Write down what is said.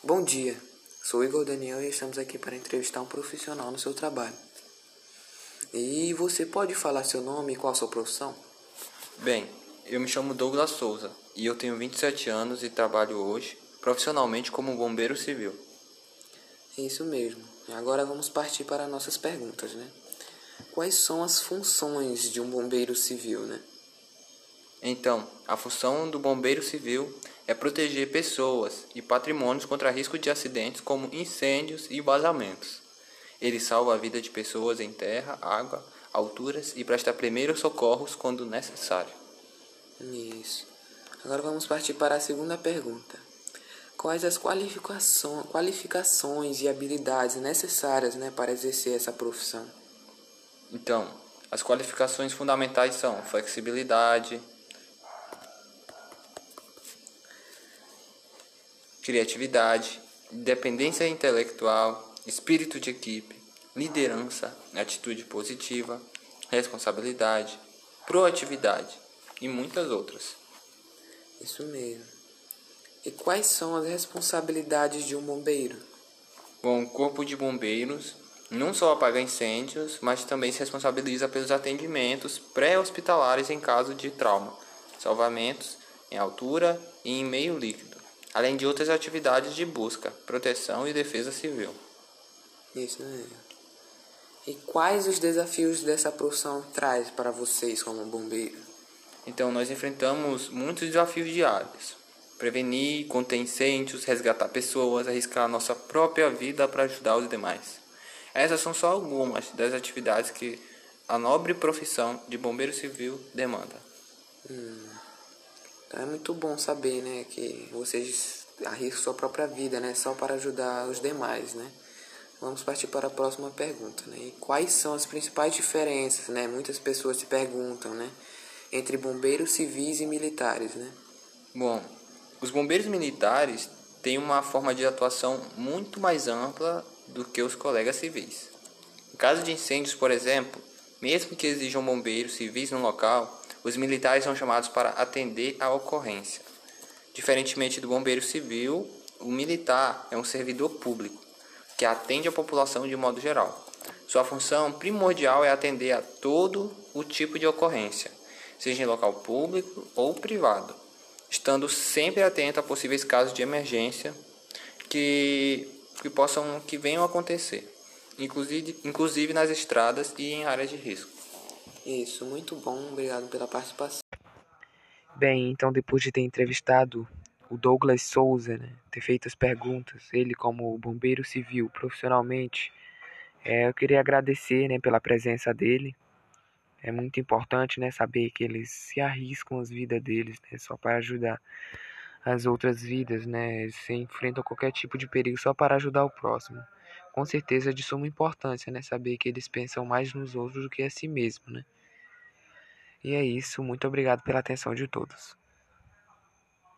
Bom dia, sou Igor Daniel e estamos aqui para entrevistar um profissional no seu trabalho. E você pode falar seu nome e qual a sua profissão? Bem, eu me chamo Douglas Souza e eu tenho 27 anos e trabalho hoje profissionalmente como bombeiro civil. Isso mesmo. Agora vamos partir para nossas perguntas, né? Quais são as funções de um bombeiro civil, né? Então, a função do bombeiro civil é proteger pessoas e patrimônios contra risco de acidentes como incêndios e vazamentos. Ele salva a vida de pessoas em terra, água, alturas e presta primeiros socorros quando necessário. Isso. Agora vamos partir para a segunda pergunta. Quais as qualificações, qualificações e habilidades necessárias né, para exercer essa profissão? Então, as qualificações fundamentais são flexibilidade, criatividade, independência intelectual, espírito de equipe, liderança, atitude positiva, responsabilidade, proatividade e muitas outras. Isso mesmo. E quais são as responsabilidades de um bombeiro? Bom, o Corpo de Bombeiros não só apaga incêndios, mas também se responsabiliza pelos atendimentos pré-hospitalares em caso de trauma, salvamentos em altura e em meio líquido além de outras atividades de busca, proteção e defesa civil. Isso né? E quais os desafios dessa profissão traz para vocês como bombeiro? Então, nós enfrentamos muitos desafios diários. Prevenir, conter incêndios, resgatar pessoas, arriscar a nossa própria vida para ajudar os demais. Essas são só algumas das atividades que a nobre profissão de bombeiro civil demanda. Hum. Então é muito bom saber, né, que vocês arriscam sua própria vida, né, só para ajudar os demais, né. Vamos partir para a próxima pergunta, né. E quais são as principais diferenças, né? Muitas pessoas se perguntam, né, entre bombeiros civis e militares, né. Bom, os bombeiros militares têm uma forma de atuação muito mais ampla do que os colegas civis. Em caso de incêndios, por exemplo, mesmo que exijam bombeiros civis no local, os militares são chamados para atender à ocorrência. Diferentemente do bombeiro civil, o militar é um servidor público que atende a população de modo geral. Sua função primordial é atender a todo o tipo de ocorrência, seja em local público ou privado, estando sempre atento a possíveis casos de emergência que, que possam que venham a acontecer, inclusive, inclusive nas estradas e em áreas de risco. Isso, muito bom, obrigado pela participação. Bem, então depois de ter entrevistado o Douglas Souza, né, ter feito as perguntas, ele como bombeiro civil profissionalmente, é, eu queria agradecer né, pela presença dele. É muito importante né, saber que eles se arriscam as vidas deles né, só para ajudar as outras vidas, né? Eles enfrentam qualquer tipo de perigo só para ajudar o próximo. Com certeza de suma importância, né? Saber que eles pensam mais nos outros do que a si mesmo, né? E é isso, muito obrigado pela atenção de todos.